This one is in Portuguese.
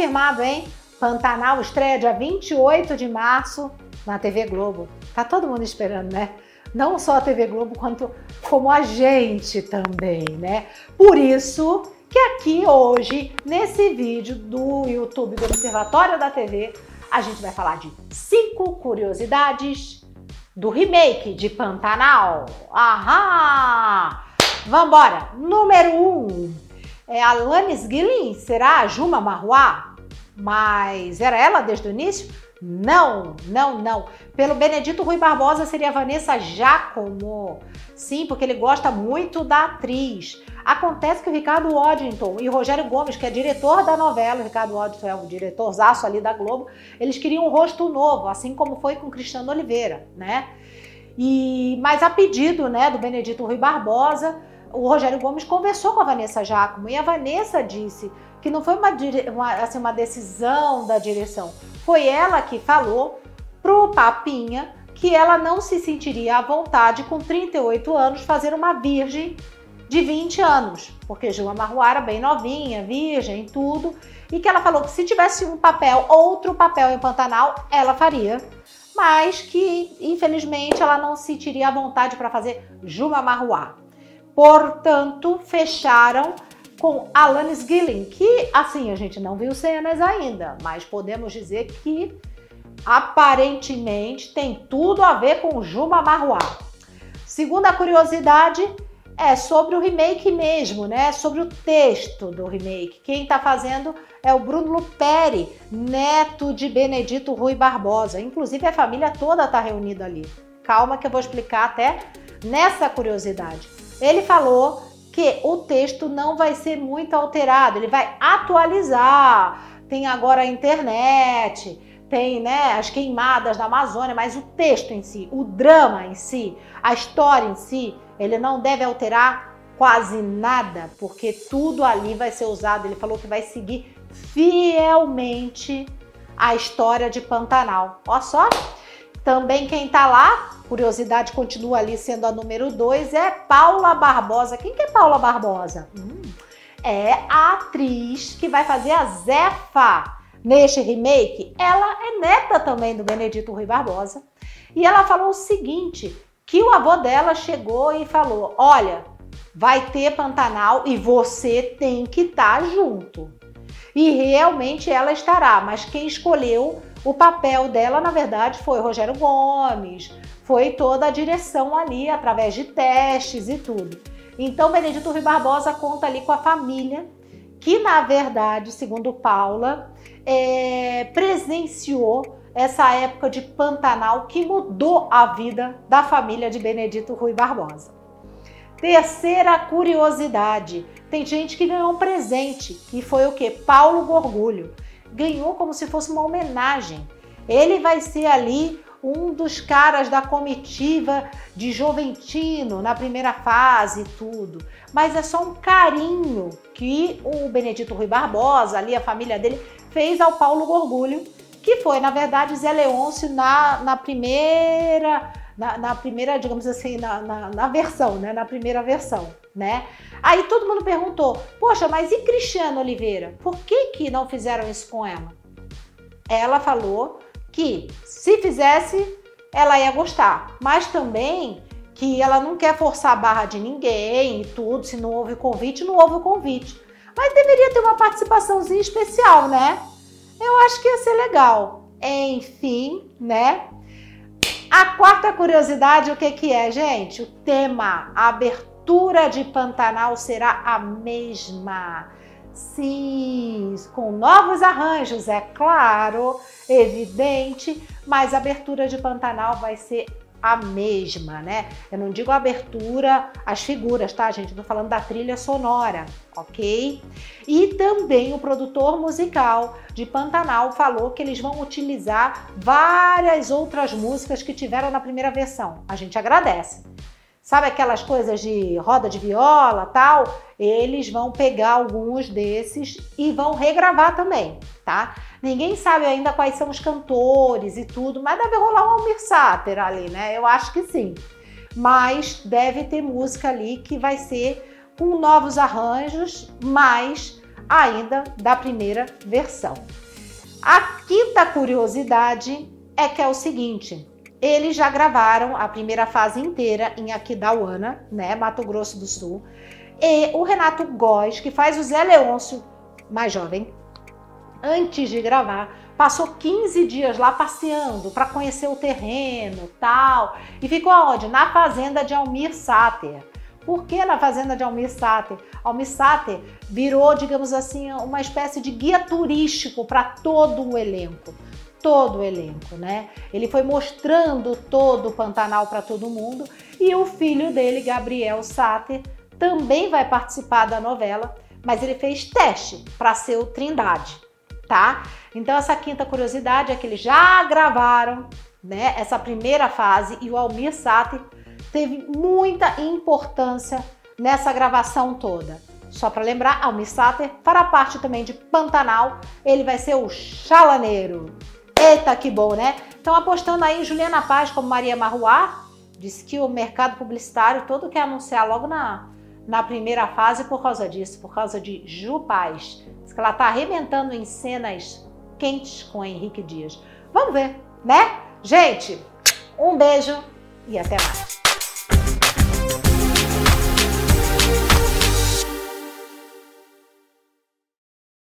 confirmado, hein? Pantanal estreia dia 28 de março na TV Globo. Tá todo mundo esperando, né? Não só a TV Globo, quanto como a gente também, né? Por isso que aqui hoje, nesse vídeo do YouTube do Observatório da TV, a gente vai falar de cinco curiosidades do remake de Pantanal. Ahá! Vambora! Número um, é Alanis Guilin, será a Juma Marruá? Mas era ela desde o início? Não, não, não. Pelo Benedito Rui Barbosa seria Vanessa Giacomo. Sim, porque ele gosta muito da atriz. Acontece que o Ricardo Waddington e Rogério Gomes, que é diretor da novela, o Ricardo Waddington é o diretorzaço ali da Globo, eles queriam um rosto novo, assim como foi com Cristiano Oliveira, né? E, mas a pedido né, do Benedito Rui Barbosa, o Rogério Gomes conversou com a Vanessa Giacomo e a Vanessa disse que não foi uma, uma, assim, uma decisão da direção, foi ela que falou pro Papinha que ela não se sentiria à vontade com 38 anos fazer uma virgem de 20 anos, porque Gilma Marruá era bem novinha, virgem, tudo, e que ela falou que se tivesse um papel, outro papel em Pantanal, ela faria, mas que infelizmente ela não se sentiria à vontade para fazer Juma Marruá. Portanto, fecharam com Alanis Gilling, que assim a gente não viu cenas ainda, mas podemos dizer que aparentemente tem tudo a ver com Juma Marruá. Segunda curiosidade é sobre o remake mesmo, né? Sobre o texto do remake. Quem está fazendo é o Bruno Luperi, neto de Benedito Rui Barbosa. Inclusive a família toda está reunida ali. Calma que eu vou explicar até nessa curiosidade. Ele falou que o texto não vai ser muito alterado, ele vai atualizar. Tem agora a internet, tem né, as queimadas da Amazônia, mas o texto em si, o drama em si, a história em si, ele não deve alterar quase nada, porque tudo ali vai ser usado. Ele falou que vai seguir fielmente a história de Pantanal. Olha só. Também quem tá lá, curiosidade continua ali sendo a número 2, é Paula Barbosa. Quem que é Paula Barbosa? Hum, é a atriz que vai fazer a Zefa neste remake. Ela é neta também do Benedito Rui Barbosa. E ela falou o seguinte: que o avô dela chegou e falou: Olha, vai ter Pantanal e você tem que estar tá junto. E realmente ela estará, mas quem escolheu o papel dela, na verdade, foi Rogério Gomes, foi toda a direção ali, através de testes e tudo. Então, Benedito Rui Barbosa conta ali com a família, que na verdade, segundo Paula, é, presenciou essa época de Pantanal que mudou a vida da família de Benedito Rui Barbosa. Terceira curiosidade: tem gente que ganhou um presente, que foi o que? Paulo Gorgulho. Ganhou como se fosse uma homenagem. Ele vai ser ali um dos caras da comitiva de Joventino na primeira fase e tudo. Mas é só um carinho que o Benedito Rui Barbosa, ali a família dele, fez ao Paulo Gorgulho que foi, na verdade, Zé Leôncio na, na primeira, na, na, primeira, digamos assim, na, na, na, versão, né? Na primeira versão, né? Aí todo mundo perguntou, poxa, mas e Cristiano Oliveira? Por que que não fizeram isso com ela? Ela falou que se fizesse, ela ia gostar, mas também que ela não quer forçar a barra de ninguém e tudo, se não houve convite, não houve convite. Mas deveria ter uma participaçãozinha especial, né? Eu acho que ia ser legal. Enfim, né? A quarta curiosidade, o que, que é, gente? O tema, a abertura de Pantanal será a mesma. Sim, com novos arranjos, é claro, evidente, mas a abertura de Pantanal vai ser a mesma, né? Eu não digo a abertura, as figuras, tá, gente? Eu tô falando da trilha sonora, ok? E também o produtor musical de Pantanal falou que eles vão utilizar várias outras músicas que tiveram na primeira versão. A gente agradece. Sabe aquelas coisas de roda de viola, tal? Eles vão pegar alguns desses e vão regravar também, tá? Ninguém sabe ainda quais são os cantores e tudo, mas deve rolar um Almir Sater ali, né? Eu acho que sim. Mas deve ter música ali que vai ser com novos arranjos, mas ainda da primeira versão. A quinta curiosidade é que é o seguinte: eles já gravaram a primeira fase inteira em Aquidauana, né, Mato Grosso do Sul. E o Renato Góes, que faz o Zé Leôncio mais jovem, antes de gravar, passou 15 dias lá passeando para conhecer o terreno, tal, e ficou aonde? Na fazenda de Almir Sater. Por que na fazenda de Almir Sater? Almir Sater virou, digamos assim, uma espécie de guia turístico para todo o elenco. Todo o elenco, né? Ele foi mostrando todo o Pantanal para todo mundo e o filho dele, Gabriel Sater, também vai participar da novela, mas ele fez teste para ser o Trindade, tá? Então essa quinta curiosidade é que eles já gravaram, né, essa primeira fase e o Almir Sater teve muita importância nessa gravação toda. Só para lembrar, Almir Sater, a parte também de Pantanal, ele vai ser o chalaneiro. Eita, que bom, né? Então, apostando aí em Juliana Paz como Maria Marruá, disse que o mercado publicitário todo quer anunciar logo na, na primeira fase por causa disso, por causa de Ju Paz. Que ela tá arrebentando em cenas quentes com Henrique Dias. Vamos ver, né? Gente, um beijo e até mais.